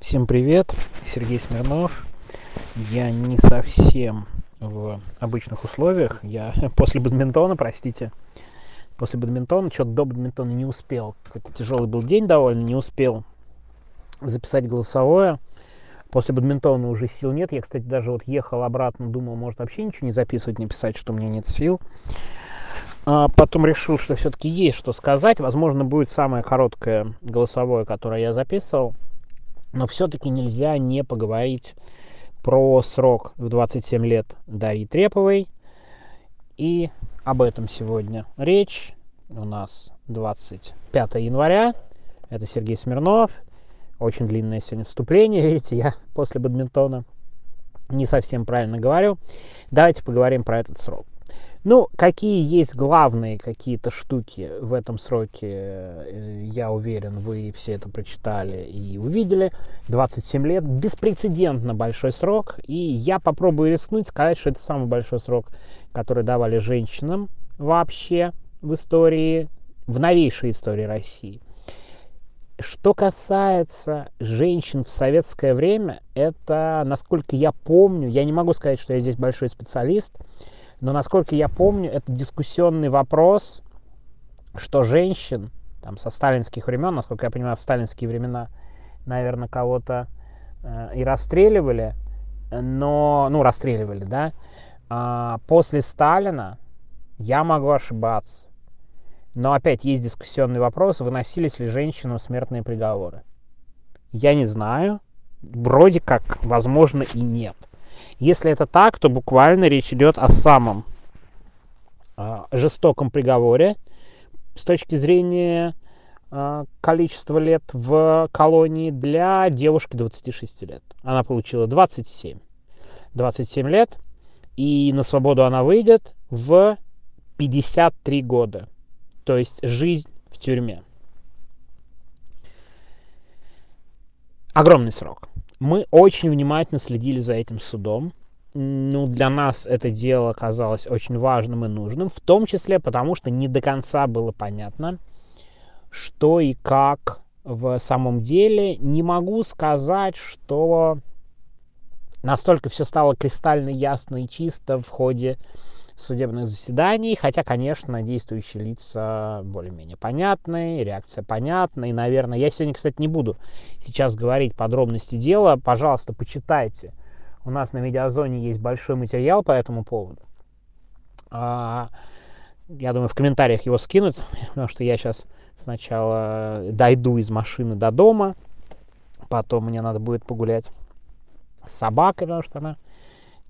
Всем привет, Сергей Смирнов. Я не совсем в обычных условиях. Я после бадминтона, простите, после бадминтона, что-то до бадминтона не успел. Какой-то тяжелый был день довольно, не успел записать голосовое. После бадминтона уже сил нет. Я, кстати, даже вот ехал обратно, думал, может вообще ничего не записывать, не писать, что у меня нет сил. А потом решил, что все-таки есть что сказать. Возможно, будет самое короткое голосовое, которое я записывал. Но все-таки нельзя не поговорить про срок в 27 лет Дарьи Треповой. И об этом сегодня речь. У нас 25 января. Это Сергей Смирнов. Очень длинное сегодня вступление. Видите, я после бадминтона не совсем правильно говорю. Давайте поговорим про этот срок. Ну, какие есть главные какие-то штуки в этом сроке, э, я уверен, вы все это прочитали и увидели. 27 лет, беспрецедентно большой срок, и я попробую рискнуть сказать, что это самый большой срок, который давали женщинам вообще в истории, в новейшей истории России. Что касается женщин в советское время, это, насколько я помню, я не могу сказать, что я здесь большой специалист, но, насколько я помню, это дискуссионный вопрос, что женщин там, со сталинских времен, насколько я понимаю, в сталинские времена, наверное, кого-то э, и расстреливали, но, ну, расстреливали, да, а после Сталина, я могу ошибаться, но опять есть дискуссионный вопрос, выносились ли женщинам смертные приговоры. Я не знаю, вроде как, возможно, и нет. Если это так, то буквально речь идет о самом э, жестоком приговоре с точки зрения э, количества лет в колонии для девушки 26 лет. Она получила 27. 27 лет, и на свободу она выйдет в 53 года. То есть жизнь в тюрьме. Огромный срок. Мы очень внимательно следили за этим судом. Ну, для нас это дело казалось очень важным и нужным, в том числе потому, что не до конца было понятно, что и как в самом деле. Не могу сказать, что настолько все стало кристально ясно и чисто в ходе судебных заседаний, хотя, конечно, действующие лица более-менее понятны, реакция понятна, и, наверное, я сегодня, кстати, не буду сейчас говорить подробности дела, пожалуйста, почитайте. У нас на Медиазоне есть большой материал по этому поводу. А, я думаю, в комментариях его скинут, потому что я сейчас сначала дойду из машины до дома, потом мне надо будет погулять с собакой, потому что она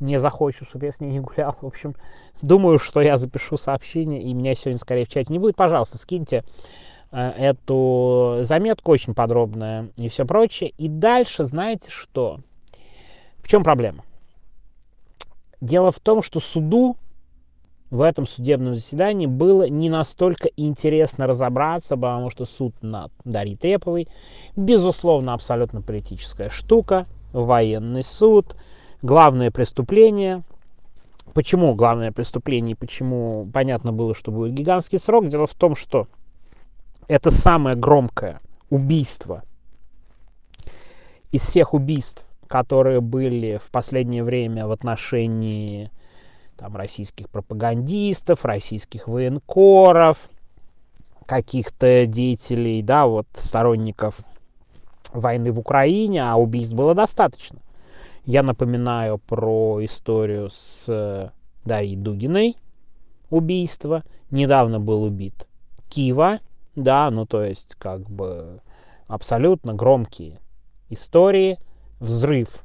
не захочет, чтобы я с ней не гулял. В общем, думаю, что я запишу сообщение, и меня сегодня, скорее, в чате не будет. Пожалуйста, скиньте э, эту заметку очень подробная и все прочее. И дальше, знаете что? В чем проблема? Дело в том, что суду в этом судебном заседании было не настолько интересно разобраться, потому что суд над Дарьей Треповой, безусловно, абсолютно политическая штука, военный суд – главное преступление. Почему главное преступление и почему понятно было, что будет гигантский срок? Дело в том, что это самое громкое убийство из всех убийств, которые были в последнее время в отношении там, российских пропагандистов, российских военкоров, каких-то деятелей, да, вот сторонников войны в Украине, а убийств было достаточно. Я напоминаю про историю с э, Дарьей Дугиной, убийство. Недавно был убит Кива, да, ну то есть как бы абсолютно громкие истории. Взрыв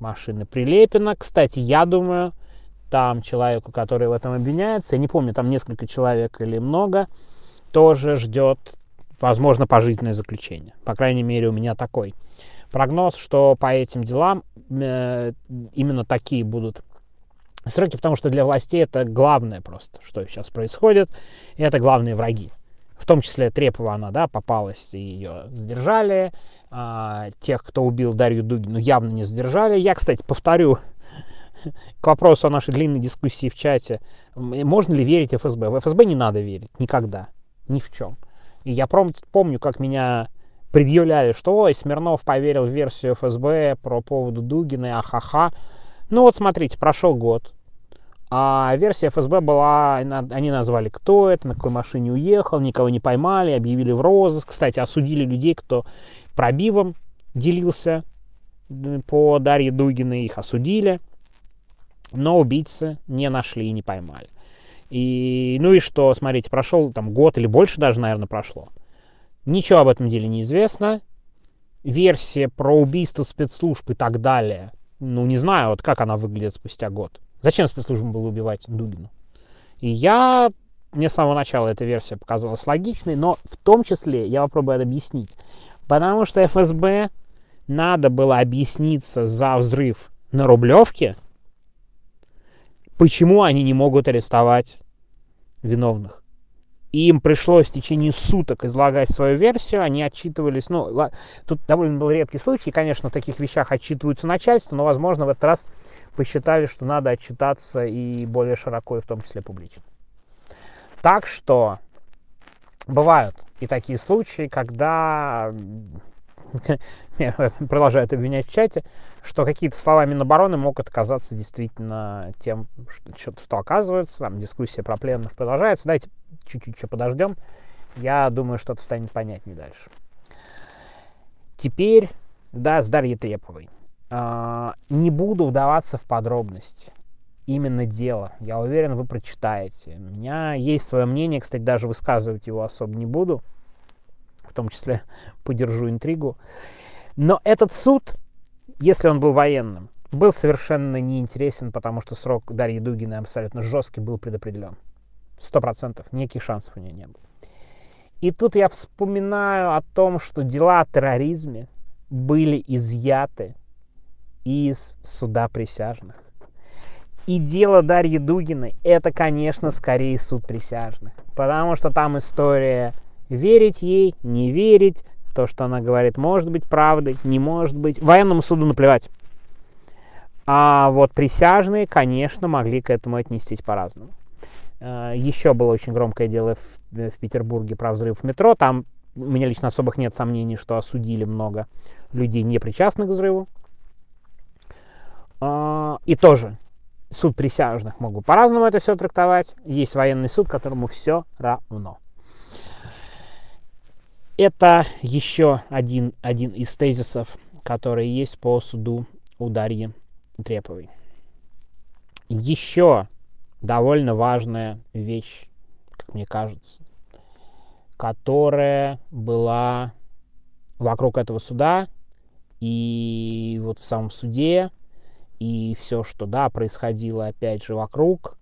машины Прилепина. Кстати, я думаю, там человеку, который в этом обвиняется, я не помню, там несколько человек или много, тоже ждет, возможно, пожизненное заключение. По крайней мере, у меня такой прогноз, что по этим делам э, именно такие будут сроки, потому что для властей это главное просто, что сейчас происходит, и это главные враги. В том числе Трепова она, да, попалась, и ее задержали. А, тех, кто убил Дарью Дугину, явно не задержали. Я, кстати, повторю к вопросу о нашей длинной дискуссии в чате. Можно ли верить ФСБ? В ФСБ не надо верить никогда, ни в чем. И я помню, как меня предъявляли, что ой, Смирнов поверил в версию ФСБ про поводу Дугина, ахаха. Ну вот смотрите, прошел год. А версия ФСБ была, они назвали, кто это, на какой машине уехал, никого не поймали, объявили в розыск. Кстати, осудили людей, кто пробивом делился по Дарье Дугиной, их осудили. Но убийцы не нашли и не поймали. И, ну и что, смотрите, прошел там год или больше даже, наверное, прошло. Ничего об этом деле не известно. Версия про убийство спецслужб и так далее. Ну, не знаю, вот как она выглядит спустя год. Зачем спецслужбам было убивать Дугину? И я, мне с самого начала эта версия показалась логичной, но в том числе я попробую это объяснить. Потому что ФСБ надо было объясниться за взрыв на Рублевке, почему они не могут арестовать виновных. И им пришлось в течение суток излагать свою версию, они отчитывались, ну, тут довольно был редкий случай, конечно, в таких вещах отчитываются начальство, но, возможно, в этот раз посчитали, что надо отчитаться и более широко, и в том числе публично. Так что бывают и такие случаи, когда продолжают обвинять в чате, что какие-то слова Минобороны могут оказаться действительно тем, что, что оказывается. Там дискуссия про пленных продолжается. Давайте чуть-чуть еще подождем. Я думаю, что-то станет понятнее дальше. Теперь, да, с Дарьей Треповой. А, не буду вдаваться в подробности именно дело. Я уверен, вы прочитаете. У меня есть свое мнение, кстати, даже высказывать его особо не буду. В том числе подержу интригу. Но этот суд, если он был военным, был совершенно неинтересен, потому что срок Дарьи Дугиной абсолютно жесткий был предопределен. Сто процентов. Никаких шансов у нее не было. И тут я вспоминаю о том, что дела о терроризме были изъяты из суда присяжных. И дело Дарьи Дугиной – это, конечно, скорее суд присяжных. Потому что там история верить ей, не верить, то, что она говорит, может быть правдой, не может быть. Военному суду наплевать. А вот присяжные, конечно, могли к этому отнестись по-разному. А, Еще было очень громкое дело в, в Петербурге про взрыв метро. Там у меня лично особых нет сомнений, что осудили много людей, не причастных к взрыву. А, и тоже суд присяжных могут по-разному это все трактовать. Есть военный суд, которому все равно. Это еще один, один из тезисов, которые есть по суду у Дарьи Треповой. Еще довольно важная вещь, как мне кажется, которая была вокруг этого суда и вот в самом суде и все, что, да, происходило, опять же, вокруг,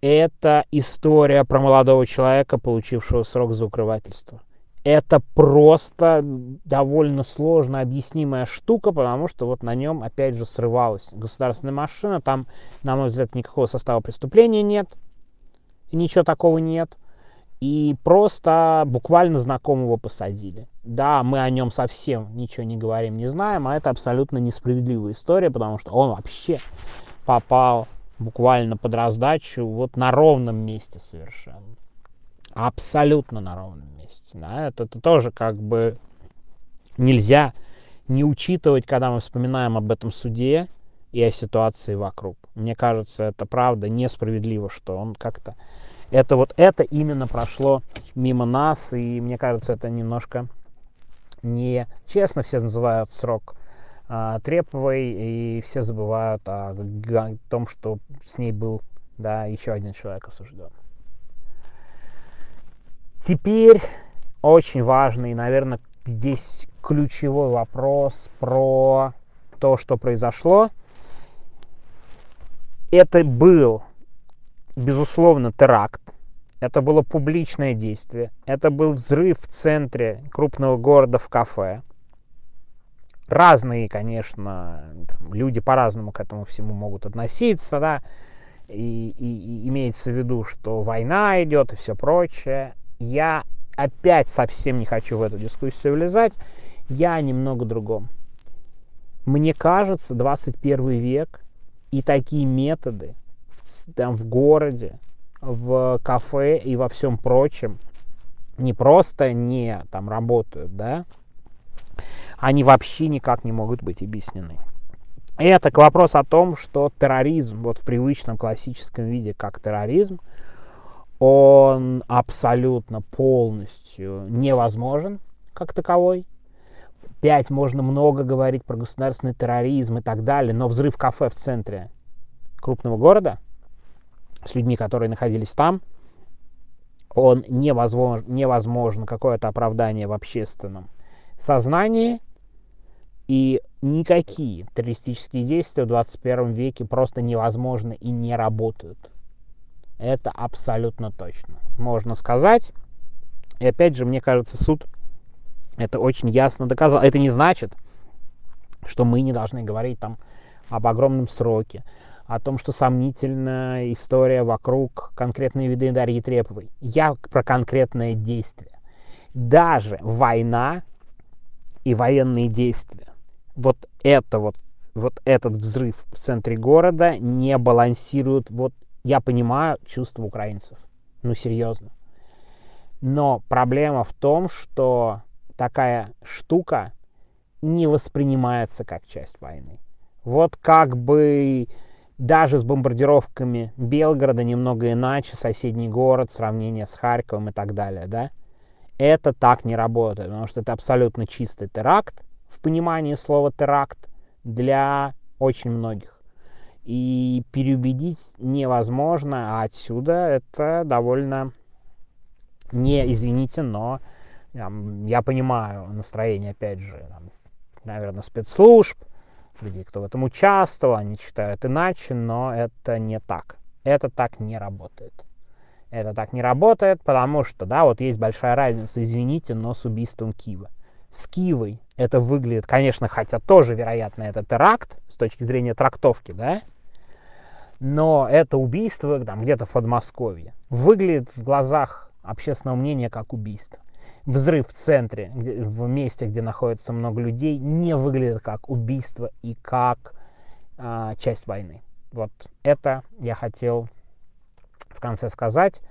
это история про молодого человека, получившего срок за укрывательство. Это просто довольно сложно объяснимая штука, потому что вот на нем, опять же, срывалась государственная машина. Там, на мой взгляд, никакого состава преступления нет. Ничего такого нет и просто буквально знакомого посадили. Да, мы о нем совсем ничего не говорим, не знаем, а это абсолютно несправедливая история, потому что он вообще попал буквально под раздачу вот на ровном месте совершенно. Абсолютно на ровном месте. Да? Это, это тоже как бы нельзя не учитывать, когда мы вспоминаем об этом суде и о ситуации вокруг. Мне кажется, это правда несправедливо, что он как-то это вот это именно прошло мимо нас, и мне кажется, это немножко не честно. Все называют срок а, Треповой, и все забывают о, о том, что с ней был да, еще один человек осужден. Теперь очень важный, наверное, здесь ключевой вопрос про то, что произошло. Это был безусловно, теракт. Это было публичное действие. Это был взрыв в центре крупного города в кафе. Разные, конечно, там, люди по-разному к этому всему могут относиться, да. И, и, и имеется в виду, что война идет и все прочее. Я опять совсем не хочу в эту дискуссию влезать. Я немного другом. Мне кажется, 21 век и такие методы, там в городе, в кафе и во всем прочем не просто не там работают, да, они вообще никак не могут быть объяснены. Это к вопросу о том, что терроризм, вот в привычном классическом виде, как терроризм, он абсолютно полностью невозможен как таковой. Пять можно много говорить про государственный терроризм и так далее, но взрыв кафе в центре крупного города с людьми, которые находились там, он невозможно, невозможно какое-то оправдание в общественном сознании, и никакие террористические действия в 21 веке просто невозможны и не работают. Это абсолютно точно. Можно сказать. И опять же, мне кажется, суд это очень ясно доказал. Это не значит, что мы не должны говорить там об огромном сроке, о том, что сомнительная история вокруг конкретной виды Дарьи Треповой. Я про конкретное действие. Даже война и военные действия, вот это вот, вот этот взрыв в центре города не балансируют, вот я понимаю чувства украинцев, ну серьезно. Но проблема в том, что такая штука не воспринимается как часть войны. Вот как бы даже с бомбардировками Белгорода немного иначе, соседний город, сравнение с Харьковом и так далее, да, это так не работает, потому что это абсолютно чистый теракт, в понимании слова теракт, для очень многих. И переубедить невозможно, а отсюда это довольно не, извините, но я, я понимаю настроение, опять же, там, наверное, спецслужб, людей, кто в этом участвовал, они читают иначе, но это не так. Это так не работает. Это так не работает, потому что, да, вот есть большая разница, извините, но с убийством Киева. С Киевой это выглядит, конечно, хотя тоже, вероятно, это теракт с точки зрения трактовки, да, но это убийство там где-то в Подмосковье выглядит в глазах общественного мнения как убийство взрыв в центре, где, в месте, где находится много людей, не выглядит как убийство и как а, часть войны. Вот это я хотел в конце сказать.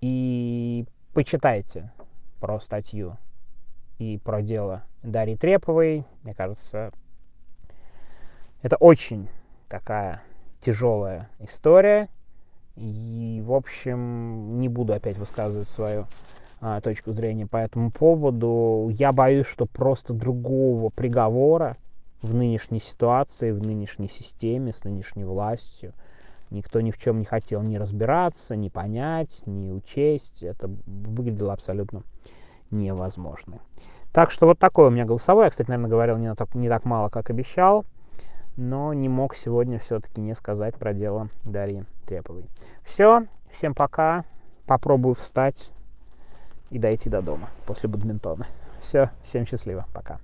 И почитайте про статью и про дело Дарьи Треповой. Мне кажется, это очень такая тяжелая история. И, в общем, не буду опять высказывать свою а, точку зрения по этому поводу. Я боюсь, что просто другого приговора в нынешней ситуации, в нынешней системе, с нынешней властью никто ни в чем не хотел ни разбираться, ни понять, ни учесть. Это выглядело абсолютно невозможно. Так что вот такое у меня голосовое. Я, кстати, наверное, говорил не так, не так мало, как обещал, но не мог сегодня все-таки не сказать про дело Дарьи Треповой. Все, всем пока. Попробую встать и дойти до дома после бадминтона. Все, всем счастливо, пока.